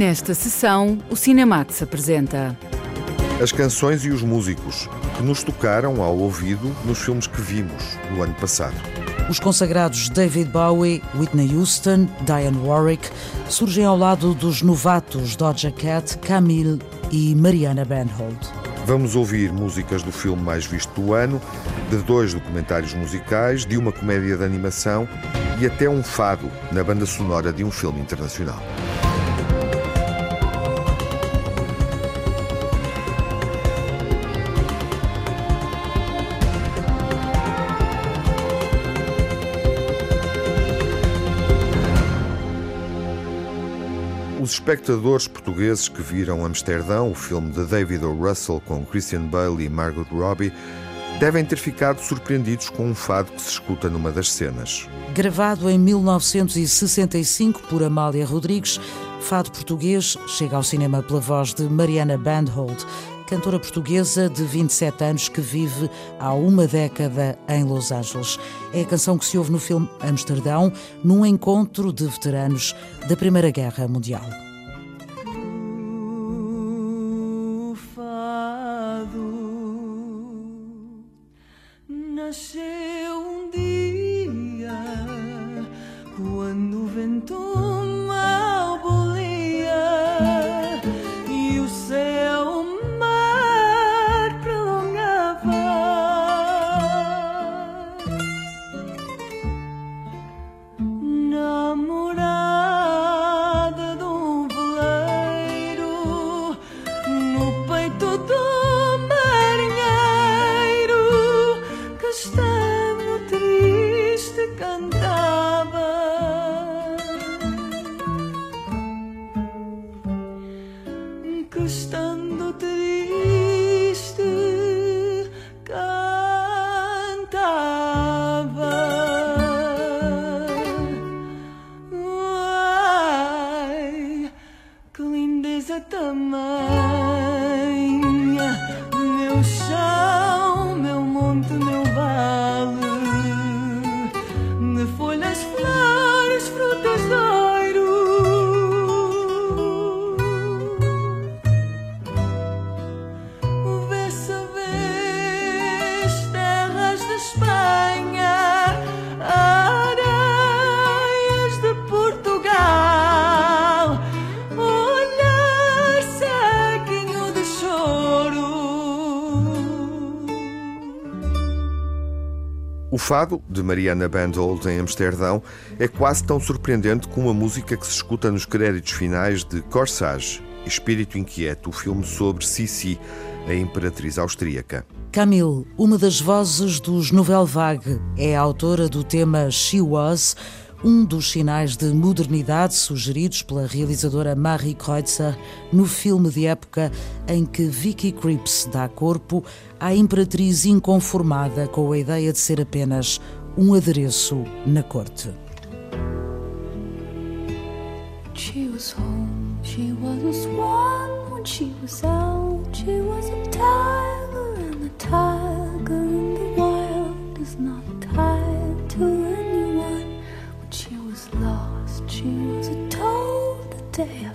Nesta sessão, o Cinemax apresenta as canções e os músicos que nos tocaram ao ouvido nos filmes que vimos no ano passado. Os consagrados David Bowie, Whitney Houston, Diane Warwick surgem ao lado dos novatos Doja Cat, Camille e Mariana Bandhold. Vamos ouvir músicas do filme mais visto do ano, de dois documentários musicais, de uma comédia de animação e até um fado na banda sonora de um filme internacional. Espectadores portugueses que viram Amsterdão, o filme de David O. Russell com Christian Bale e Margot Robbie, devem ter ficado surpreendidos com um fado que se escuta numa das cenas. Gravado em 1965 por Amália Rodrigues, Fado Português chega ao cinema pela voz de Mariana Bandhold, cantora portuguesa de 27 anos que vive há uma década em Los Angeles. É a canção que se ouve no filme Amsterdão, num encontro de veteranos da Primeira Guerra Mundial. Que lindeza também. Fado, de Mariana Bandhold em Amsterdão, é quase tão surpreendente como a música que se escuta nos créditos finais de Corsage, Espírito Inquieto, o filme sobre Sissi, a imperatriz austríaca. Camille, uma das vozes dos Nouvelle Vague, é autora do tema She Was, um dos sinais de modernidade sugeridos pela realizadora Marie Kreutzer no filme de época em que Vicky Krieps dá corpo à imperatriz inconformada com a ideia de ser apenas um adereço na corte. She was home, she was a swan when she was out, she was a tiger and tiger she was a toad the day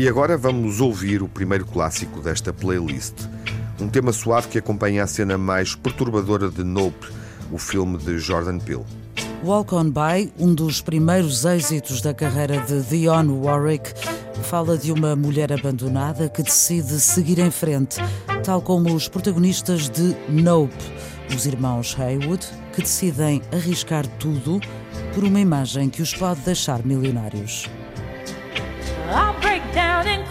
E agora vamos ouvir o primeiro clássico desta playlist. Um tema suave que acompanha a cena mais perturbadora de Nope, o filme de Jordan Peele. Walk On By, um dos primeiros êxitos da carreira de Dionne Warwick, fala de uma mulher abandonada que decide seguir em frente, tal como os protagonistas de Nope, os irmãos Haywood, que decidem arriscar tudo por uma imagem que os pode deixar milionários. down and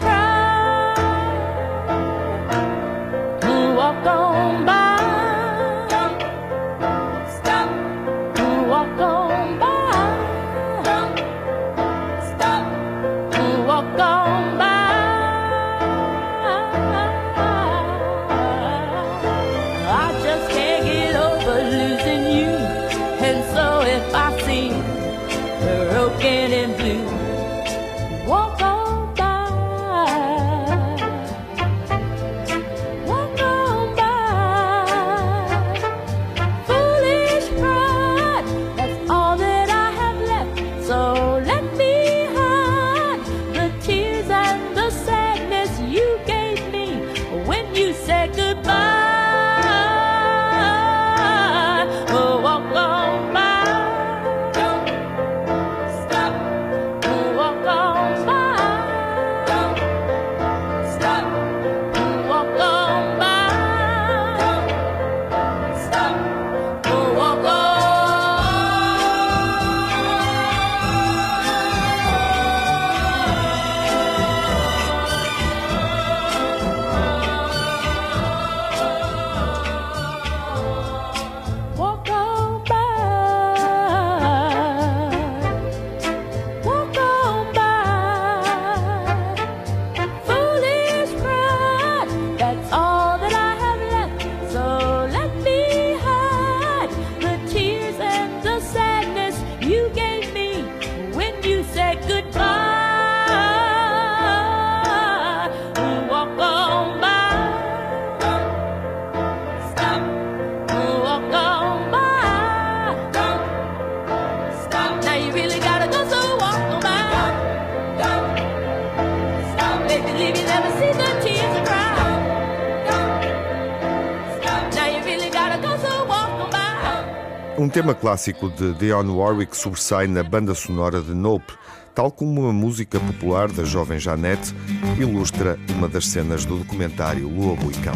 Um tema clássico de Dionne Warwick sobressai na banda sonora de Nope, tal como uma música popular da jovem Janete ilustra uma das cenas do documentário Lobo e Cão.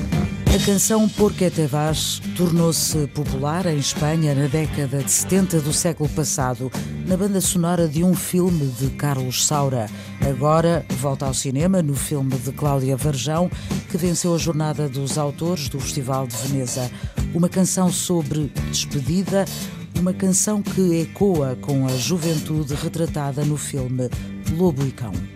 A canção Porque Te Vas tornou-se popular em Espanha na década de 70 do século passado, na banda sonora de um filme de Carlos Saura. Agora volta ao cinema no filme de Cláudia Varjão, que venceu a jornada dos autores do Festival de Veneza. Uma canção sobre despedida, uma canção que ecoa com a juventude retratada no filme Lobo e Cão.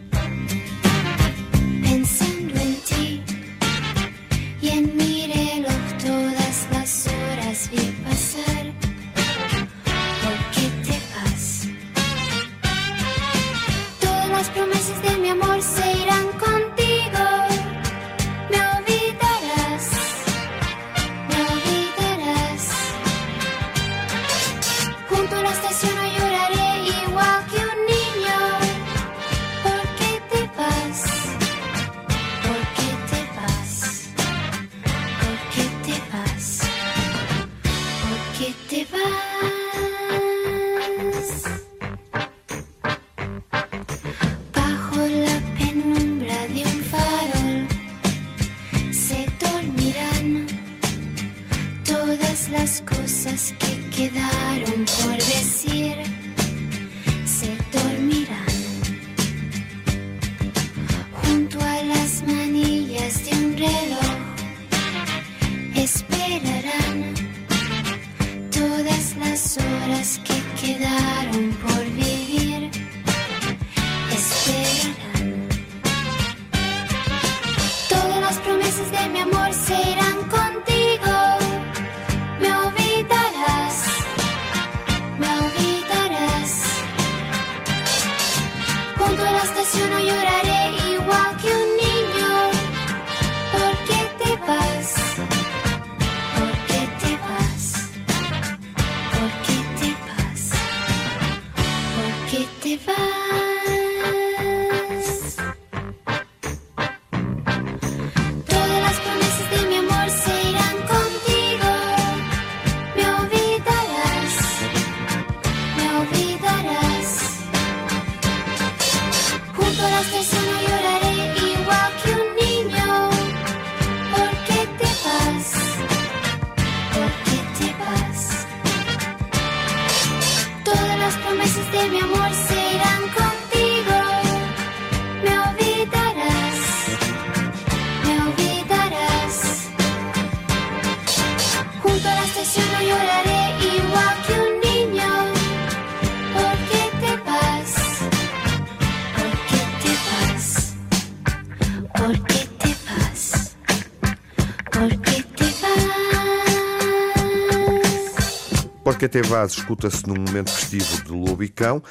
Porque te Vaz escuta-se num momento festivo de Lobo e Cão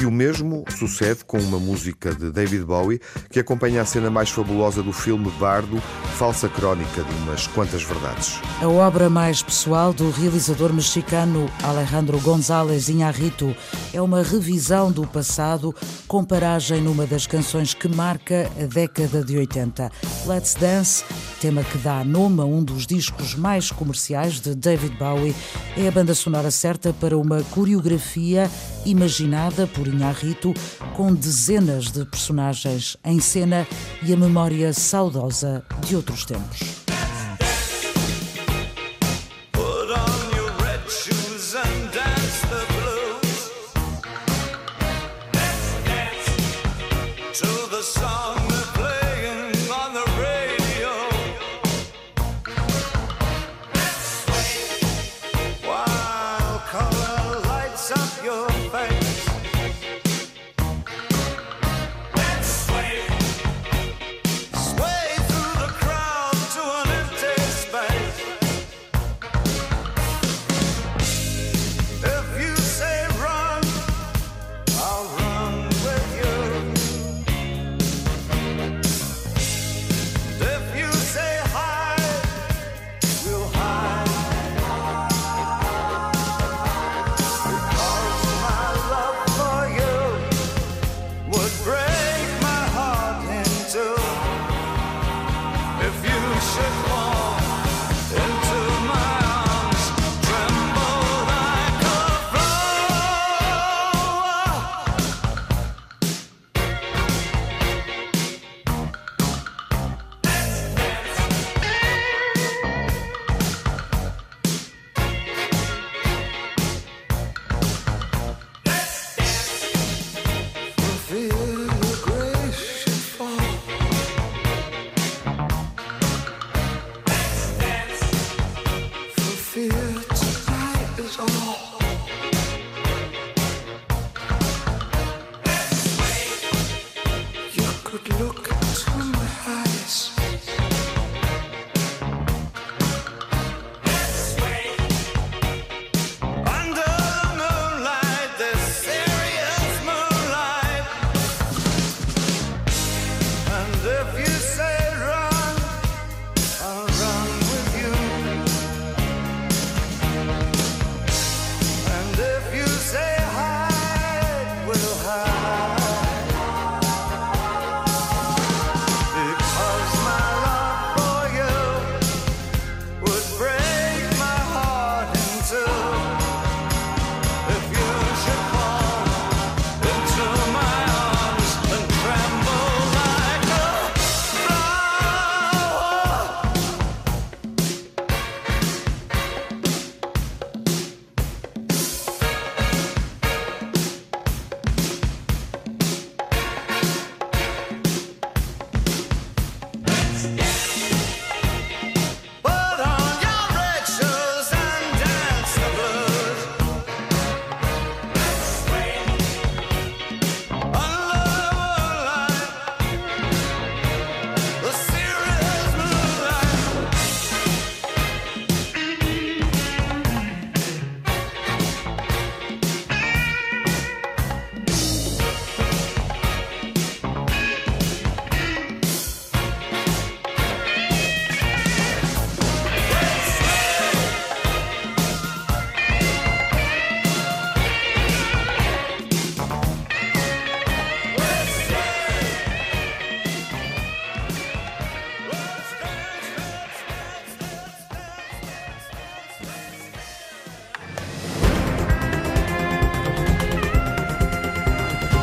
e o mesmo sucede com uma música de David Bowie que acompanha a cena mais fabulosa do filme Bardo, falsa crónica de umas quantas verdades. A obra mais pessoal do realizador mexicano Alejandro González Iñárritu é uma revisão do passado com paragem numa das canções que marca a década de 80. Let's Dance, tema que dá nome a um dos discos mais comerciais de David Bowie, é a banda sonora certa para uma coreografia imaginada por Inharrito com dezenas de personagens em cena e a memória saudosa de outros tempos.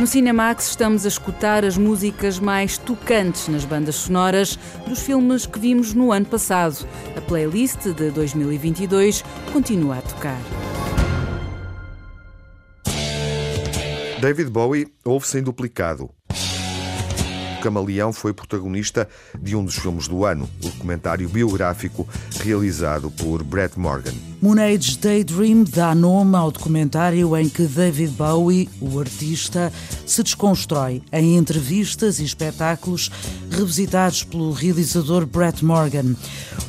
Cinemax estamos a escutar as músicas mais tocantes nas bandas sonoras dos filmes que vimos no ano passado. A playlist de 2022 continua a tocar. David Bowie ouve-se em duplicado. Camaleão foi protagonista de um dos filmes do ano, o documentário biográfico realizado por Brett Morgan. Moonage Daydream dá nome ao documentário em que David Bowie, o artista, se desconstrói em entrevistas e espetáculos revisitados pelo realizador Brett Morgan.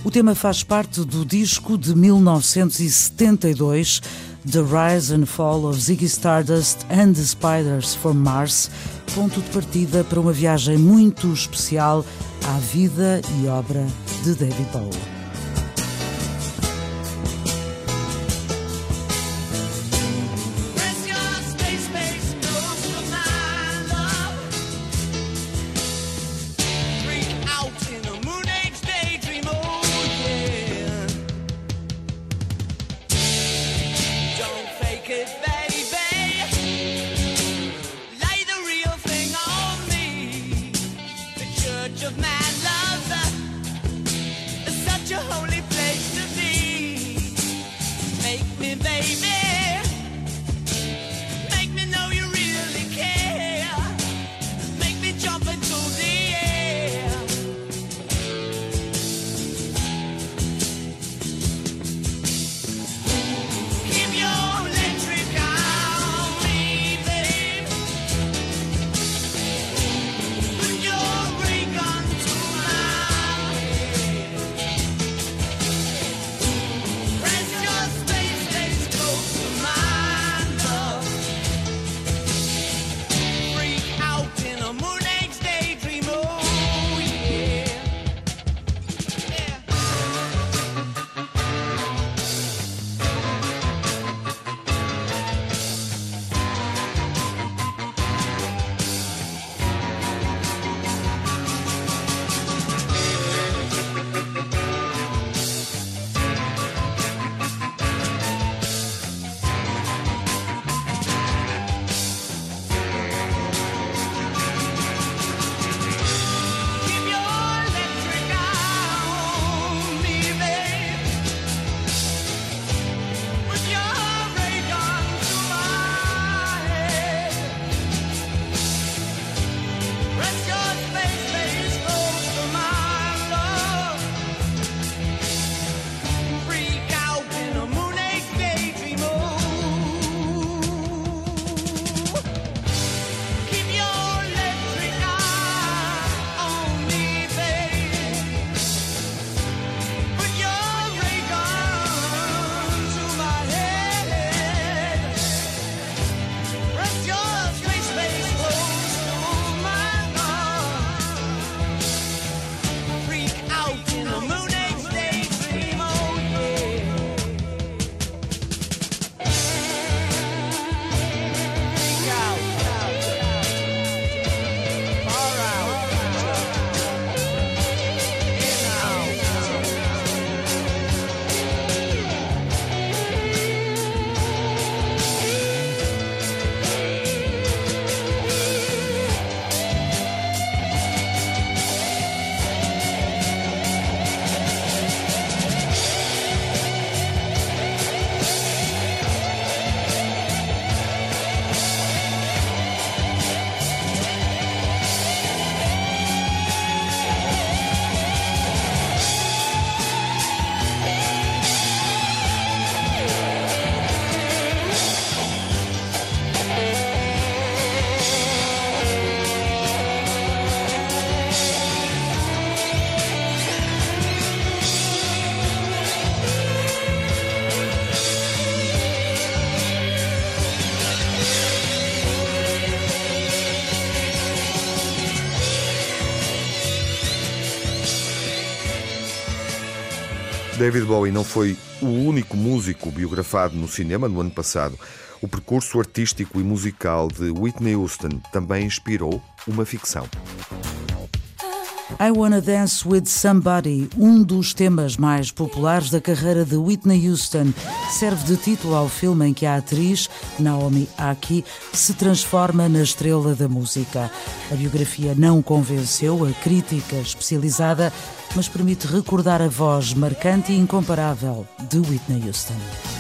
O tema faz parte do disco de 1972 The Rise and Fall of Ziggy Stardust and the Spiders from Mars ponto de partida para uma viagem muito especial à vida e obra de David Bowie. David Bowie não foi o único músico biografado no cinema no ano passado. O percurso artístico e musical de Whitney Houston também inspirou uma ficção. I Wanna Dance with Somebody, um dos temas mais populares da carreira de Whitney Houston, serve de título ao filme em que a atriz, Naomi Aki, se transforma na estrela da música. A biografia não convenceu a crítica especializada, mas permite recordar a voz marcante e incomparável de Whitney Houston.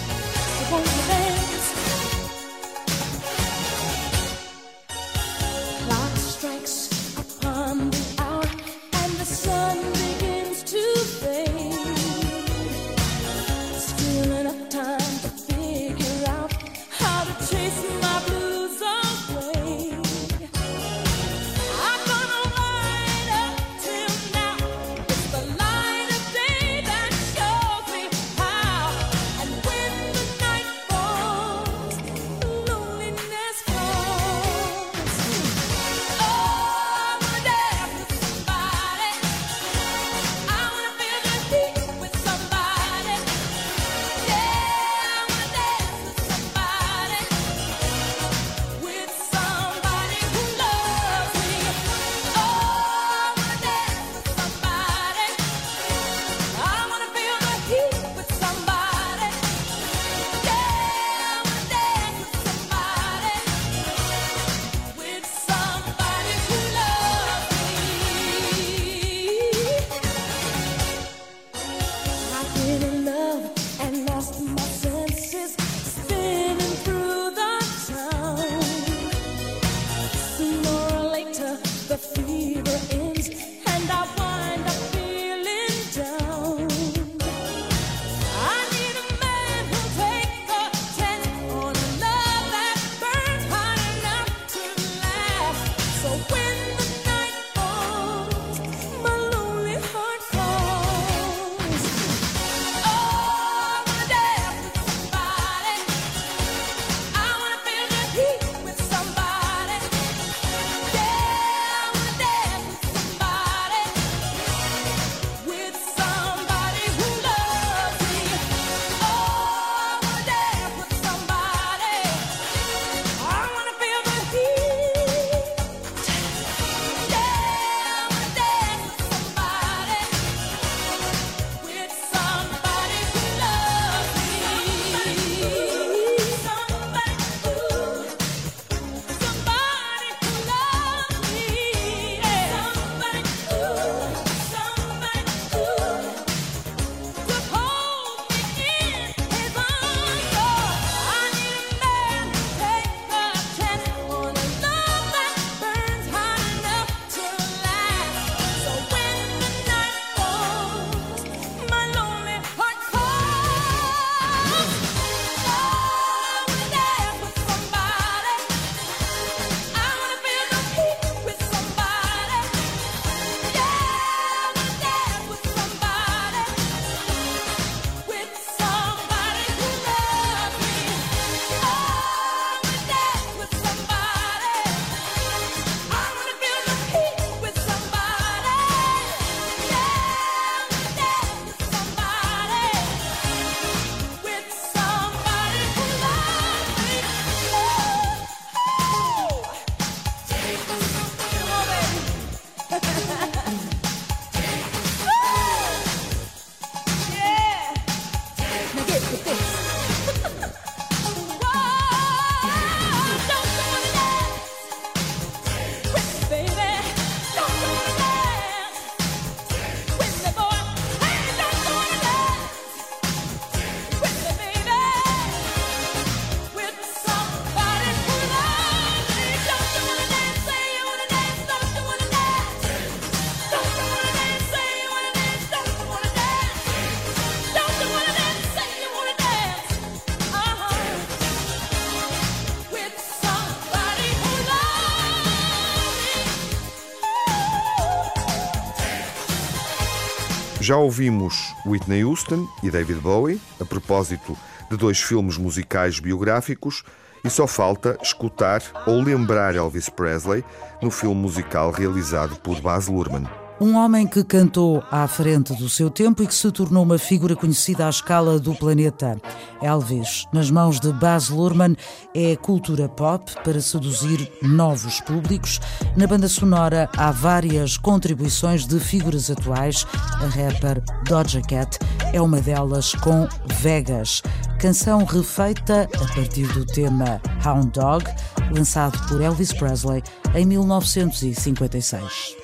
Já ouvimos Whitney Houston e David Bowie, a propósito de dois filmes musicais biográficos, e só falta escutar ou lembrar Elvis Presley no filme musical realizado por Baz Luhrmann. Um homem que cantou à frente do seu tempo e que se tornou uma figura conhecida à escala do planeta. Elvis, nas mãos de Baz Luhrmann, é cultura pop para seduzir novos públicos. Na banda sonora há várias contribuições de figuras atuais. A rapper Doja Cat é uma delas com Vegas, canção refeita a partir do tema Hound Dog, lançado por Elvis Presley em 1956.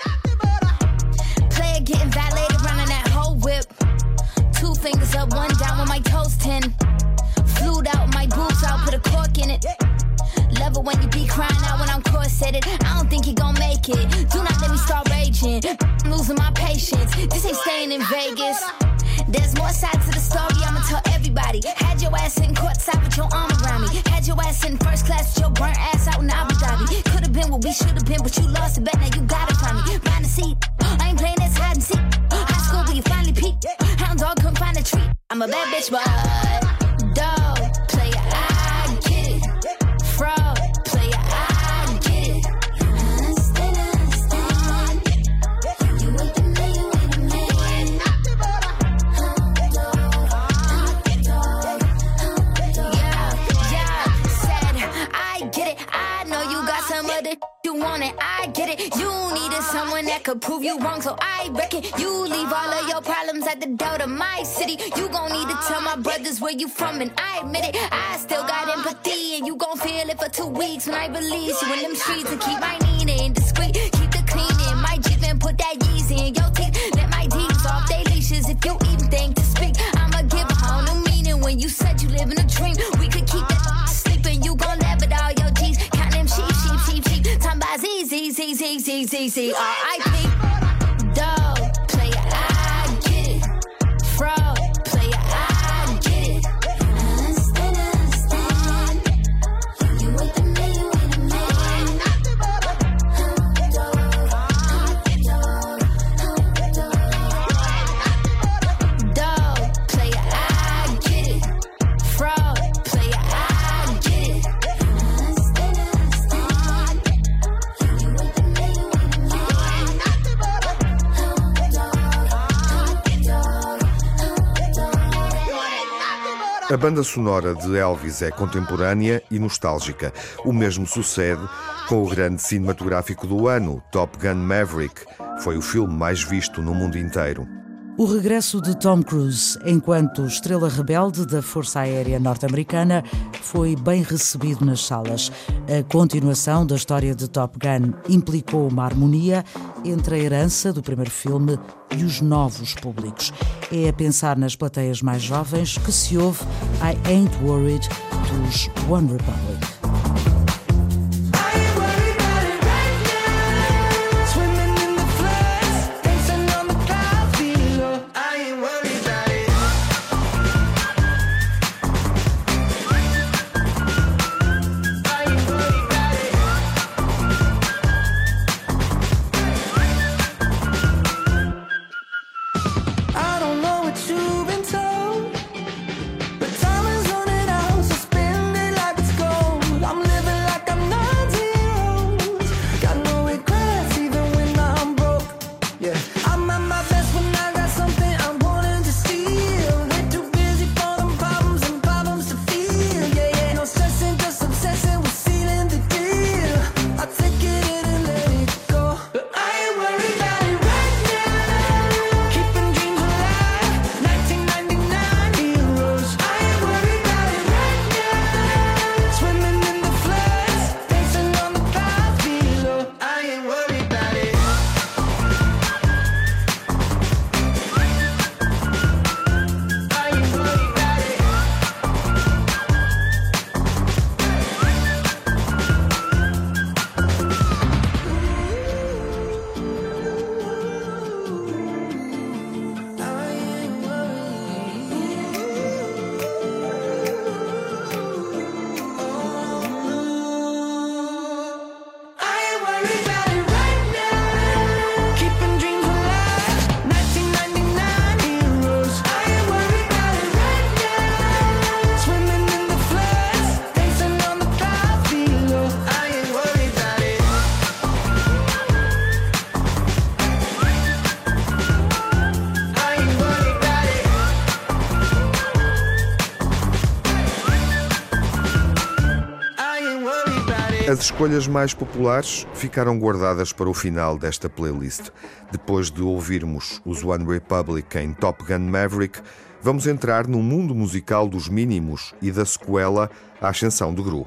Getting violated, running that whole whip. Two fingers up, one down with my toes ten. Flued out my boobs, I'll put a cork in it. Love it when you be crying out when I'm corseted. I don't think you gon' make it. Do not let me start raging. I'm losing my patience. This ain't staying in Vegas. There's more sides to the story, I'ma tell everybody. Had your ass in courtside with your arm around me. Had your ass in first class with your burnt ass out in Abu Dhabi. Could've been what we should've been, but you lost it, bet now you got it from me. Find a seat, I ain't playing this hide and seek. High school, but you finally peaked. Hound dog couldn't find a treat. I'm a bad bitch, but. Could prove you wrong, so I reckon you leave all of your problems at the door to my city. You gon' need to tell my brothers where you from, and I admit it. I still got empathy, and you gon' feel it for two weeks when I release you in them streets and keep my Nina discreet. Keep the cleaning, my Jeep and put that Yeezy in your teeth. Let my D's off they leashes if you even think to speak. I'ma give a whole new meaning when you said you live in a dream. T T R I banda sonora de Elvis é contemporânea e nostálgica. O mesmo sucede com o grande cinematográfico do ano, Top Gun Maverick. Foi o filme mais visto no mundo inteiro. O regresso de Tom Cruise enquanto estrela rebelde da Força Aérea Norte-Americana foi bem recebido nas salas. A continuação da história de Top Gun implicou uma harmonia entre a herança do primeiro filme e os novos públicos. É a pensar nas plateias mais jovens que se ouve I Ain't Worried dos One Republic. Escolhas mais populares ficaram guardadas para o final desta playlist. Depois de ouvirmos os One Republic em Top Gun Maverick, vamos entrar no mundo musical dos mínimos e da sequela A Ascensão de Gru.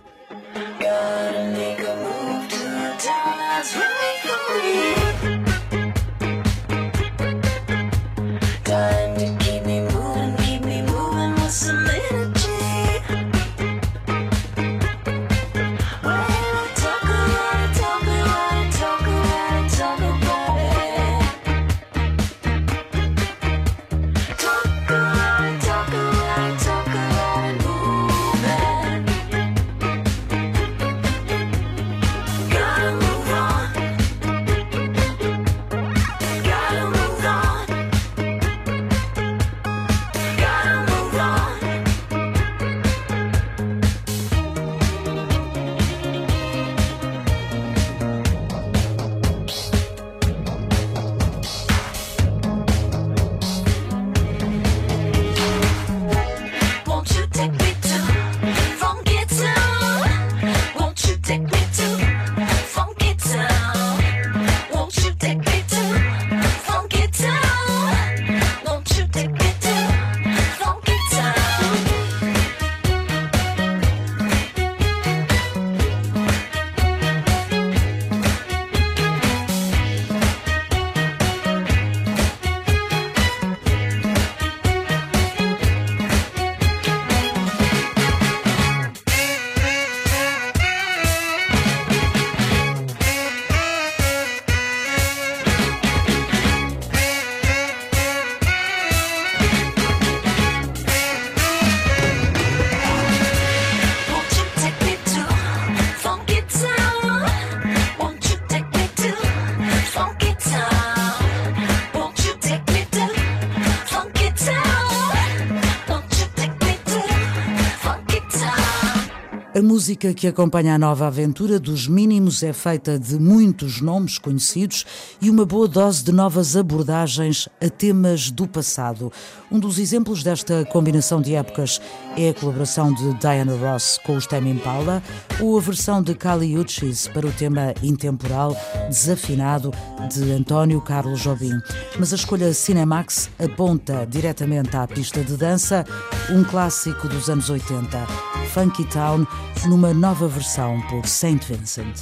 Música que acompanha a nova aventura dos Mínimos é feita de muitos nomes conhecidos e uma boa dose de novas abordagens a temas do passado. Um dos exemplos desta combinação de épocas é a colaboração de Diana Ross com os Tame Impala ou a versão de Kali Uchis para o tema intemporal Desafinado de António Carlos Jobim. Mas a escolha Cinemax aponta diretamente à pista de dança, um clássico dos anos 80, Funky Town numa nova versão por Saint Vincent.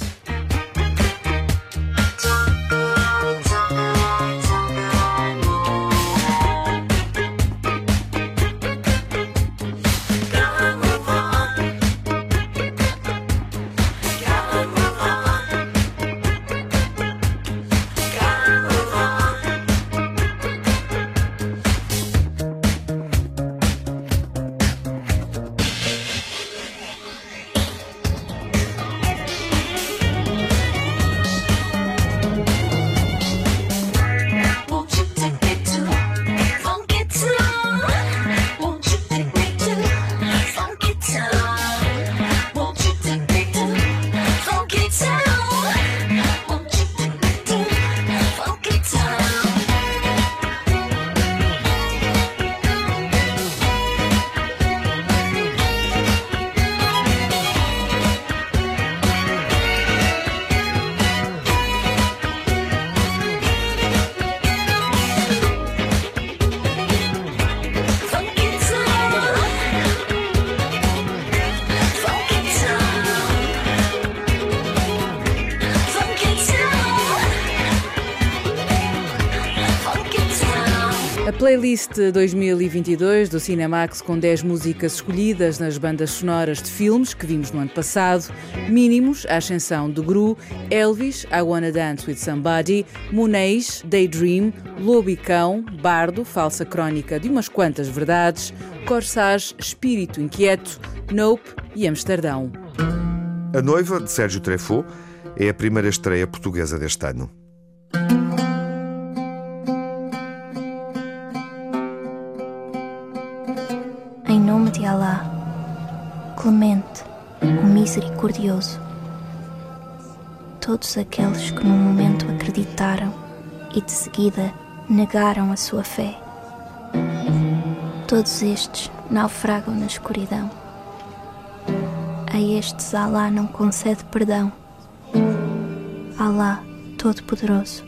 Playlist 2022 do Cinemax com 10 músicas escolhidas nas bandas sonoras de filmes que vimos no ano passado, Mínimos, A Ascensão de Gru, Elvis, I Wanna Dance With Somebody, Monês, Daydream, Lobicão, Bardo, Falsa Crónica de umas quantas verdades, Corsage, Espírito Inquieto, Nope e Amsterdão. A Noiva, de Sérgio Treffaut, é a primeira estreia portuguesa deste ano. Clemente, o misericordioso. Todos aqueles que no momento acreditaram e de seguida negaram a sua fé. Todos estes naufragam na escuridão. A estes Alá não concede perdão. Alá, Todo-Poderoso,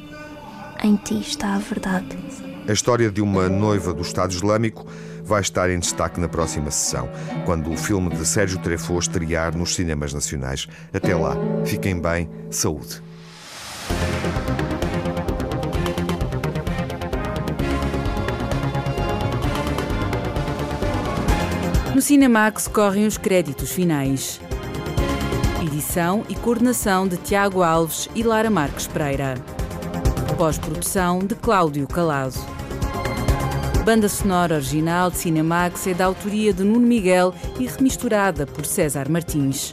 em ti está a verdade. A história de uma noiva do Estado Islâmico vai estar em destaque na próxima sessão, quando o filme de Sérgio Treffaut estrear nos cinemas nacionais. Até lá, fiquem bem, saúde. No Cinemax correm os créditos finais. Edição e coordenação de Tiago Alves e Lara Marques Pereira. Pós-produção de Cláudio Calado. Banda sonora original de Cinemax é da autoria de Nuno Miguel e remisturada por César Martins.